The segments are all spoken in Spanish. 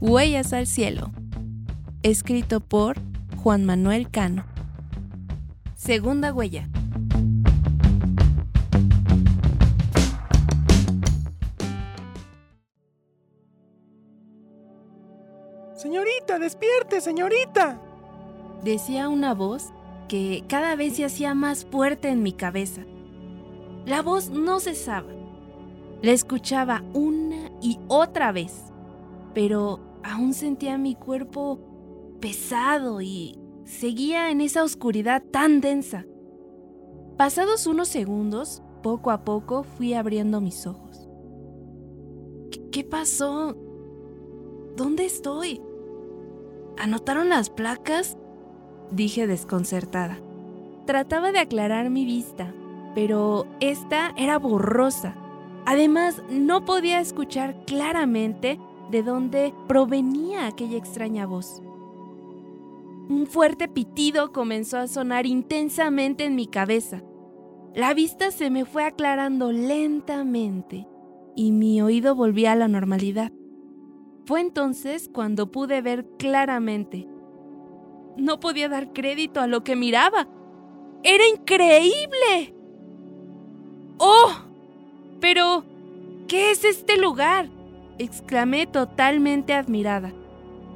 Huellas al cielo. Escrito por Juan Manuel Cano. Segunda huella. Señorita, despierte, señorita. Decía una voz que cada vez se hacía más fuerte en mi cabeza. La voz no cesaba. La escuchaba una y otra vez, pero aún sentía mi cuerpo pesado y seguía en esa oscuridad tan densa. Pasados unos segundos, poco a poco fui abriendo mis ojos. ¿Qué, pasó? ¿Dónde estoy? ¿Anotaron las placas? Dije desconcertada. Trataba de aclarar mi vista, pero esta era borrosa. Además, no podía escuchar claramente de dónde provenía aquella extraña voz. Un fuerte pitido comenzó a sonar intensamente en mi cabeza. La vista se me fue aclarando lentamente y mi oído volvía a la normalidad. Fue entonces cuando pude ver claramente. No podía dar crédito a lo que miraba. ¡Era increíble! ¡Oh! Pero, ¿qué es este lugar? Exclamé totalmente admirada,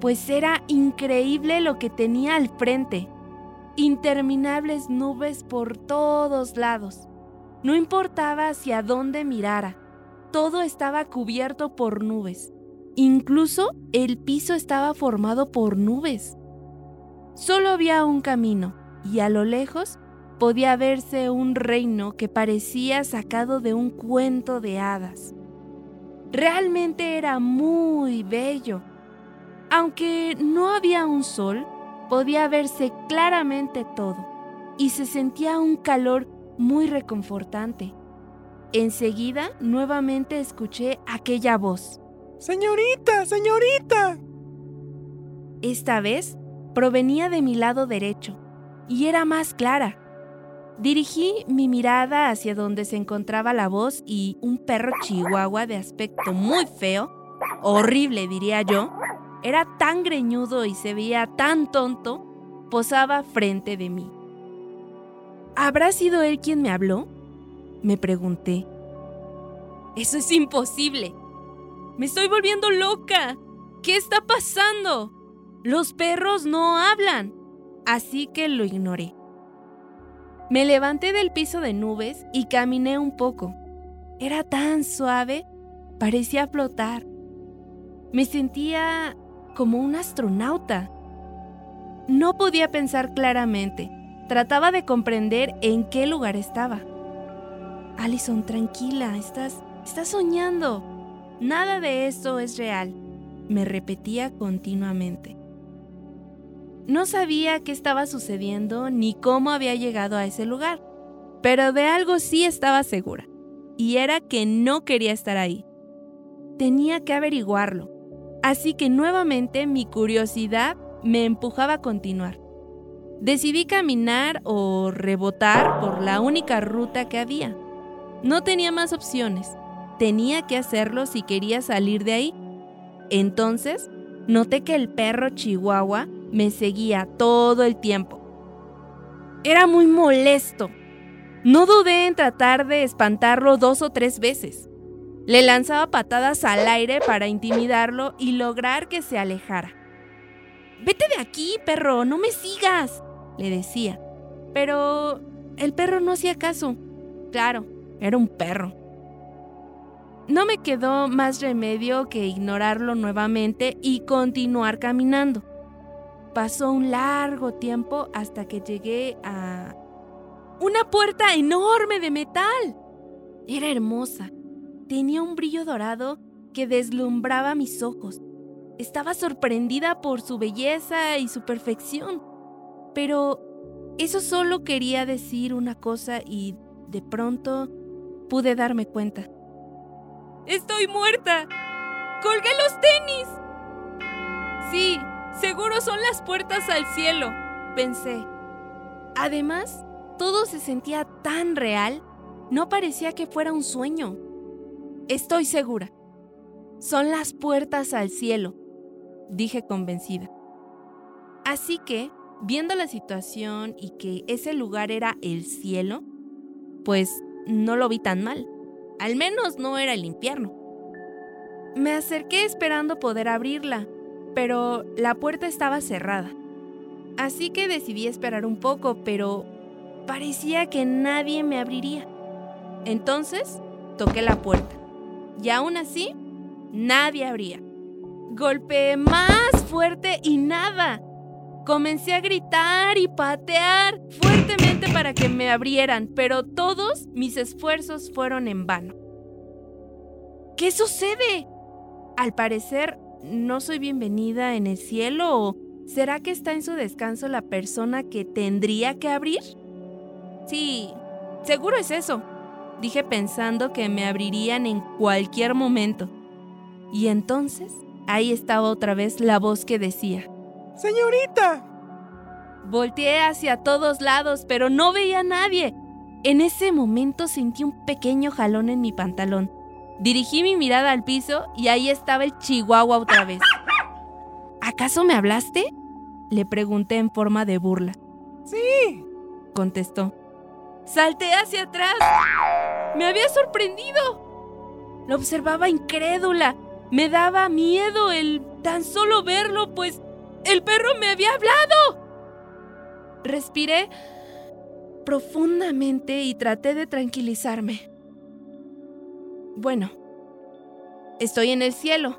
pues era increíble lo que tenía al frente. Interminables nubes por todos lados. No importaba hacia dónde mirara, todo estaba cubierto por nubes. Incluso el piso estaba formado por nubes. Solo había un camino y a lo lejos podía verse un reino que parecía sacado de un cuento de hadas. Realmente era muy bello. Aunque no había un sol, podía verse claramente todo y se sentía un calor muy reconfortante. Enseguida nuevamente escuché aquella voz. Señorita, señorita. Esta vez provenía de mi lado derecho y era más clara. Dirigí mi mirada hacia donde se encontraba la voz y un perro chihuahua de aspecto muy feo, horrible diría yo, era tan greñudo y se veía tan tonto, posaba frente de mí. ¿Habrá sido él quien me habló? Me pregunté. Eso es imposible, me estoy volviendo loca. ¿Qué está pasando? Los perros no hablan. Así que lo ignoré. Me levanté del piso de nubes y caminé un poco. Era tan suave, parecía flotar. Me sentía como un astronauta. No podía pensar claramente. Trataba de comprender en qué lugar estaba. Allison, tranquila, estás, estás soñando. Nada de esto es real, me repetía continuamente. No sabía qué estaba sucediendo ni cómo había llegado a ese lugar, pero de algo sí estaba segura, y era que no quería estar ahí. Tenía que averiguarlo, así que nuevamente mi curiosidad me empujaba a continuar. Decidí caminar o rebotar por la única ruta que había. No tenía más opciones tenía que hacerlo si quería salir de ahí. Entonces, noté que el perro chihuahua me seguía todo el tiempo. Era muy molesto. No dudé en tratar de espantarlo dos o tres veces. Le lanzaba patadas al aire para intimidarlo y lograr que se alejara. Vete de aquí, perro, no me sigas, le decía. Pero el perro no hacía caso. Claro, era un perro. No me quedó más remedio que ignorarlo nuevamente y continuar caminando. Pasó un largo tiempo hasta que llegué a una puerta enorme de metal. Era hermosa. Tenía un brillo dorado que deslumbraba mis ojos. Estaba sorprendida por su belleza y su perfección. Pero eso solo quería decir una cosa y de pronto pude darme cuenta. Estoy muerta. Colgué los tenis. Sí, seguro son las puertas al cielo, pensé. Además, todo se sentía tan real, no parecía que fuera un sueño. Estoy segura. Son las puertas al cielo. dije convencida. Así que, viendo la situación y que ese lugar era el cielo, pues no lo vi tan mal. Al menos no era el infierno. Me acerqué esperando poder abrirla, pero la puerta estaba cerrada. Así que decidí esperar un poco, pero parecía que nadie me abriría. Entonces, toqué la puerta. Y aún así, nadie abría. Golpeé más fuerte y nada. Comencé a gritar y patear fuertemente para que me abrieran, pero todos mis esfuerzos fueron en vano. ¿Qué sucede? Al parecer, no soy bienvenida en el cielo o será que está en su descanso la persona que tendría que abrir? Sí, seguro es eso, dije pensando que me abrirían en cualquier momento. Y entonces, ahí estaba otra vez la voz que decía, ¡Señorita! Volteé hacia todos lados, pero no veía a nadie. En ese momento sentí un pequeño jalón en mi pantalón. Dirigí mi mirada al piso y ahí estaba el chihuahua otra vez. ¿Acaso me hablaste? Le pregunté en forma de burla. Sí, contestó. Salté hacia atrás. Me había sorprendido. Lo observaba incrédula. Me daba miedo el tan solo verlo, pues el perro me había hablado. Respiré profundamente y traté de tranquilizarme. Bueno, estoy en el cielo.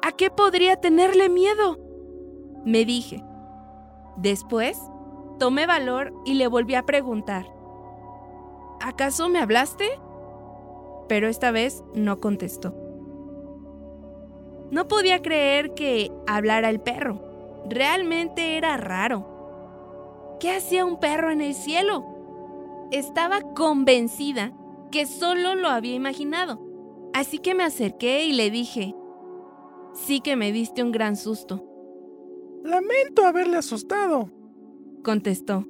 ¿A qué podría tenerle miedo? Me dije. Después, tomé valor y le volví a preguntar. ¿Acaso me hablaste? Pero esta vez no contestó. No podía creer que hablara el perro. Realmente era raro. ¿Qué hacía un perro en el cielo? Estaba convencida que solo lo había imaginado. Así que me acerqué y le dije, sí que me diste un gran susto. Lamento haberle asustado, contestó.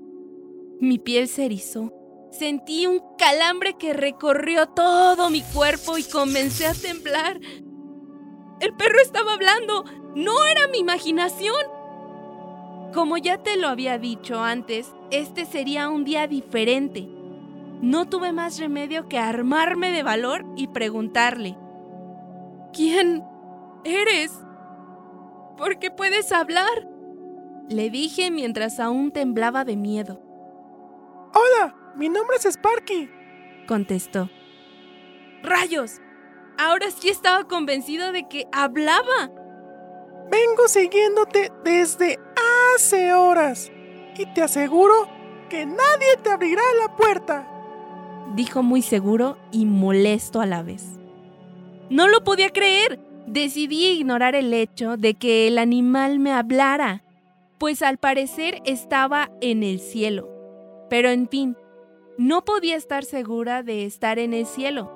Mi piel se erizó. Sentí un calambre que recorrió todo mi cuerpo y comencé a temblar. El perro estaba hablando. No era mi imaginación. Como ya te lo había dicho antes, este sería un día diferente. No tuve más remedio que armarme de valor y preguntarle, ¿quién eres? ¿Por qué puedes hablar? Le dije mientras aún temblaba de miedo. Hola, mi nombre es Sparky, contestó. ¡Rayos! Ahora sí estaba convencido de que hablaba. Vengo siguiéndote desde hace horas y te aseguro que nadie te abrirá la puerta dijo muy seguro y molesto a la vez. No lo podía creer. Decidí ignorar el hecho de que el animal me hablara, pues al parecer estaba en el cielo. Pero en fin, no podía estar segura de estar en el cielo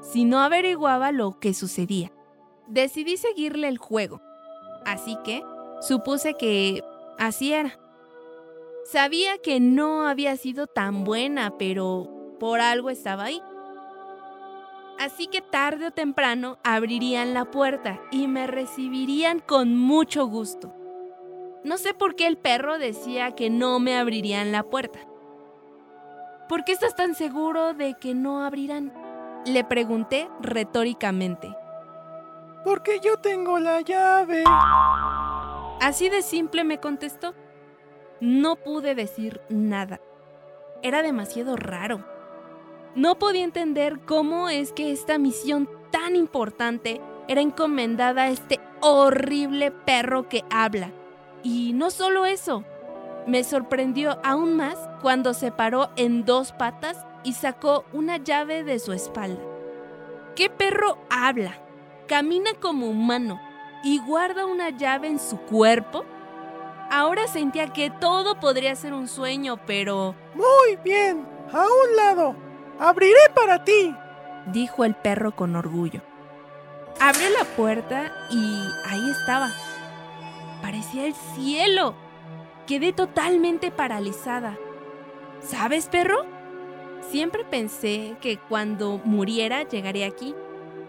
si no averiguaba lo que sucedía. Decidí seguirle el juego, así que supuse que así era. Sabía que no había sido tan buena, pero por algo estaba ahí. Así que tarde o temprano abrirían la puerta y me recibirían con mucho gusto. No sé por qué el perro decía que no me abrirían la puerta. ¿Por qué estás tan seguro de que no abrirán? Le pregunté retóricamente. Porque yo tengo la llave. Así de simple me contestó. No pude decir nada. Era demasiado raro. No podía entender cómo es que esta misión tan importante era encomendada a este horrible perro que habla. Y no solo eso, me sorprendió aún más cuando se paró en dos patas y sacó una llave de su espalda. ¿Qué perro habla? Camina como humano y guarda una llave en su cuerpo. Ahora sentía que todo podría ser un sueño, pero... Muy bien, a un lado. Abriré para ti, dijo el perro con orgullo. Abrió la puerta y ahí estaba. Parecía el cielo. Quedé totalmente paralizada. ¿Sabes, perro? Siempre pensé que cuando muriera llegaría aquí.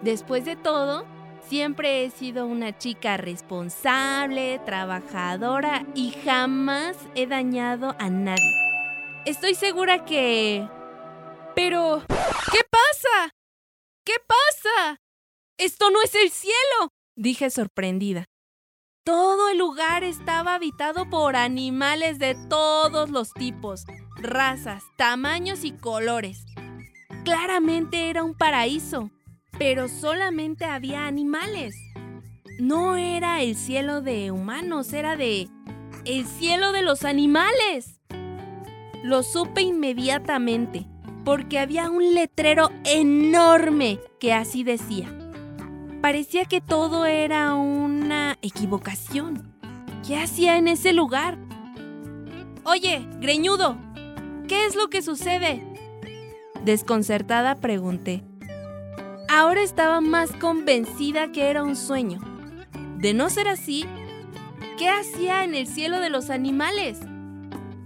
Después de todo, Siempre he sido una chica responsable, trabajadora y jamás he dañado a nadie. Estoy segura que... Pero... ¿Qué pasa? ¿Qué pasa? Esto no es el cielo, dije sorprendida. Todo el lugar estaba habitado por animales de todos los tipos, razas, tamaños y colores. Claramente era un paraíso pero solamente había animales. No era el cielo de humanos, era de el cielo de los animales. Lo supe inmediatamente, porque había un letrero enorme que así decía. Parecía que todo era una equivocación. ¿Qué hacía en ese lugar? Oye, greñudo, ¿qué es lo que sucede? Desconcertada pregunté. Ahora estaba más convencida que era un sueño. De no ser así, ¿qué hacía en el cielo de los animales?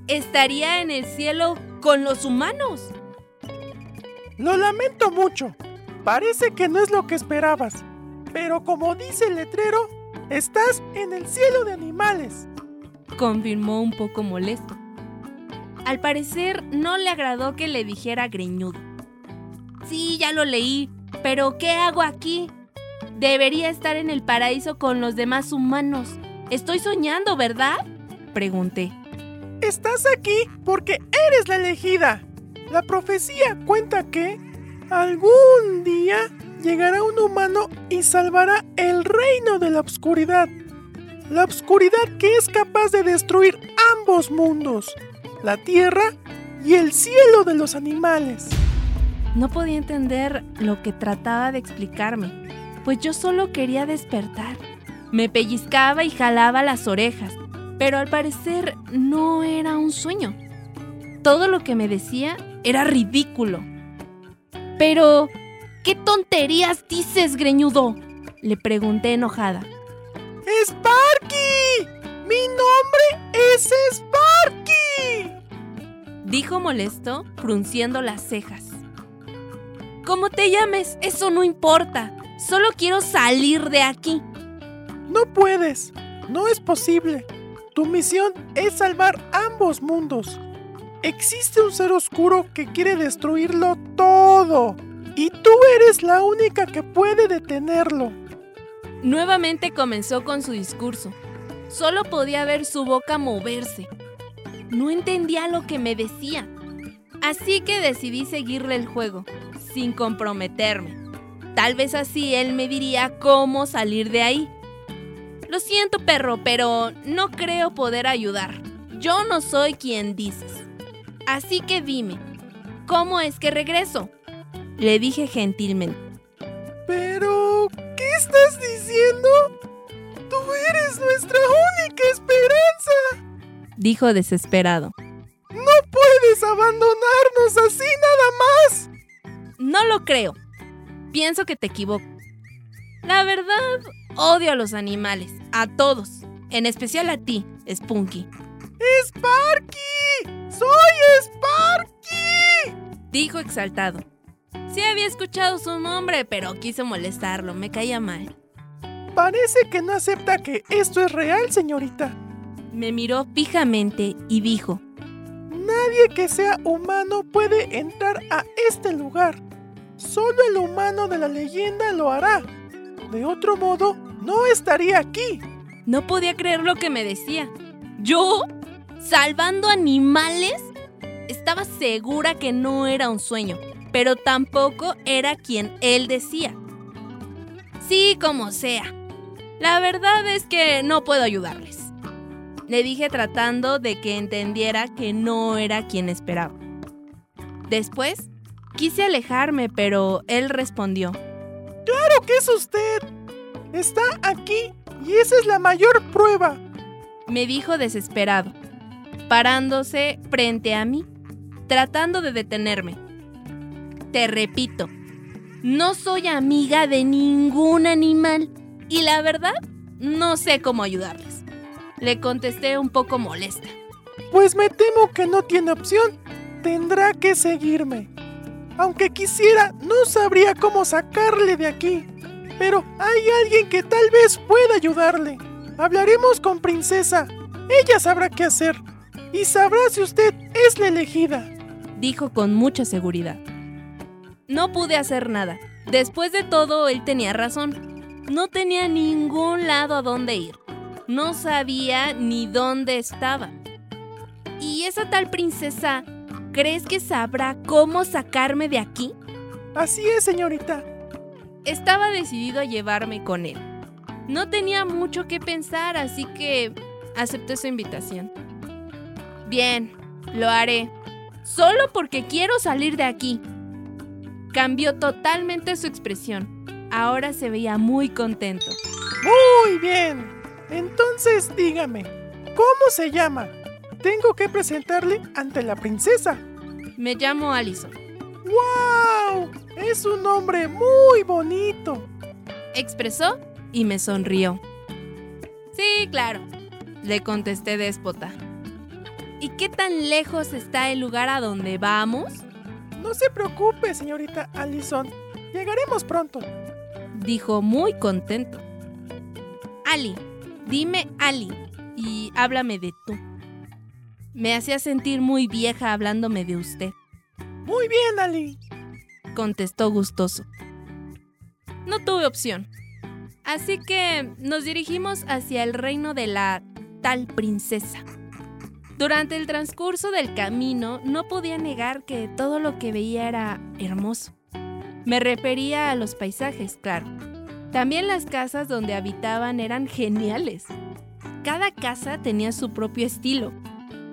Estaría en el cielo con los humanos. Lo lamento mucho. Parece que no es lo que esperabas. Pero como dice el letrero, estás en el cielo de animales. Confirmó un poco molesto. Al parecer no le agradó que le dijera greñudo. Sí, ya lo leí, ¿Pero qué hago aquí? Debería estar en el paraíso con los demás humanos. Estoy soñando, ¿verdad? Pregunté. Estás aquí porque eres la elegida. La profecía cuenta que algún día llegará un humano y salvará el reino de la oscuridad. La oscuridad que es capaz de destruir ambos mundos, la tierra y el cielo de los animales. No podía entender lo que trataba de explicarme, pues yo solo quería despertar. Me pellizcaba y jalaba las orejas, pero al parecer no era un sueño. Todo lo que me decía era ridículo. Pero, ¿qué tonterías dices, greñudo? Le pregunté enojada. ¡Sparky! ¡Mi nombre es Sparky! Dijo molesto, frunciendo las cejas. Como te llames, eso no importa. Solo quiero salir de aquí. No puedes. No es posible. Tu misión es salvar ambos mundos. Existe un ser oscuro que quiere destruirlo todo. Y tú eres la única que puede detenerlo. Nuevamente comenzó con su discurso. Solo podía ver su boca moverse. No entendía lo que me decía. Así que decidí seguirle el juego sin comprometerme. Tal vez así él me diría cómo salir de ahí. Lo siento, perro, pero no creo poder ayudar. Yo no soy quien dices. Así que dime, ¿cómo es que regreso? Le dije gentilmente. Pero, ¿qué estás diciendo? Tú eres nuestra única esperanza. Dijo desesperado. No puedes abandonarnos así nada más. No lo creo. Pienso que te equivoco. La verdad, odio a los animales, a todos, en especial a ti, Spunky. ¡Sparky! ¡Soy Sparky! Dijo exaltado. Sí había escuchado su nombre, pero quiso molestarlo, me caía mal. Parece que no acepta que esto es real, señorita. Me miró fijamente y dijo, Nadie que sea humano puede entrar a este lugar. Solo el humano de la leyenda lo hará. De otro modo, no estaría aquí. No podía creer lo que me decía. ¿Yo? ¿Salvando animales? Estaba segura que no era un sueño, pero tampoco era quien él decía. Sí, como sea. La verdad es que no puedo ayudarles. Le dije tratando de que entendiera que no era quien esperaba. Después Quise alejarme, pero él respondió. Claro que es usted. Está aquí y esa es la mayor prueba. Me dijo desesperado, parándose frente a mí, tratando de detenerme. Te repito, no soy amiga de ningún animal y la verdad no sé cómo ayudarles. Le contesté un poco molesta. Pues me temo que no tiene opción. Tendrá que seguirme. Aunque quisiera, no sabría cómo sacarle de aquí. pero hay alguien que tal vez pueda ayudarle. Hablaremos con Princesa. Ella sabrá qué hacer. Y sabrá si usted es la elegida. Dijo con mucha seguridad. No pude hacer nada. Después de todo, él tenía razón. No tenía ningún lado a dónde ir. No sabía ni dónde estaba. ¿Y esa tal princesa, crees que sabrá cómo sacarme de aquí? Así es, señorita. Estaba decidido a llevarme con él. No tenía mucho que pensar, así que acepté su invitación. Bien, lo haré. Solo porque quiero salir de aquí. Cambió totalmente su expresión. Ahora se veía muy contento. Muy bien. Entonces dígame, ¿cómo se llama? Tengo que presentarle ante la princesa. Me llamo Allison. ¡Wow! Es un nombre muy bonito. Expresó y me sonrió. Sí, claro, le contesté déspota. ¿Y qué tan lejos está el lugar a donde vamos? No se preocupe, señorita Allison. Llegaremos pronto. Dijo muy contento. Ali, dime Ali y háblame de tú. Me hacía sentir muy vieja hablándome de usted. Muy bien, Ali. Contestó gustoso. No tuve opción. Así que nos dirigimos hacia el reino de la tal princesa. Durante el transcurso del camino no podía negar que todo lo que veía era hermoso. Me refería a los paisajes, claro. También las casas donde habitaban eran geniales. Cada casa tenía su propio estilo.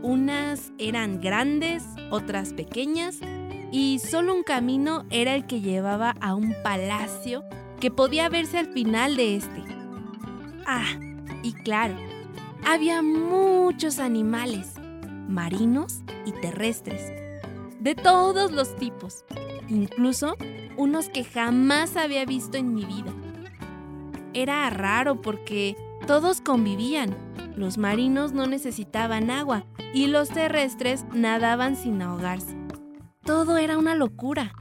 Unas eran grandes, otras pequeñas, y solo un camino era el que llevaba a un palacio que podía verse al final de este. Ah, y claro, había muchos animales, marinos y terrestres, de todos los tipos, incluso unos que jamás había visto en mi vida. Era raro porque todos convivían. Los marinos no necesitaban agua y los terrestres nadaban sin ahogarse. Todo era una locura.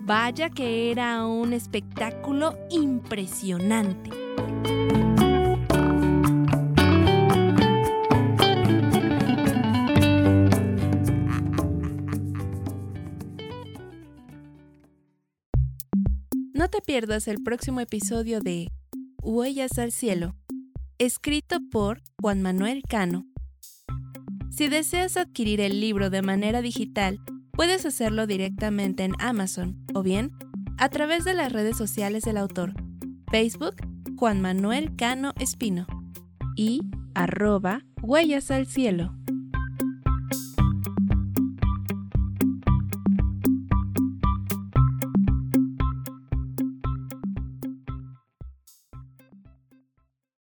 Vaya que era un espectáculo impresionante. Pierdas el próximo episodio de Huellas al Cielo, escrito por Juan Manuel Cano. Si deseas adquirir el libro de manera digital, puedes hacerlo directamente en Amazon o bien a través de las redes sociales del autor, Facebook Juan Manuel Cano Espino y arroba Huellas al Cielo.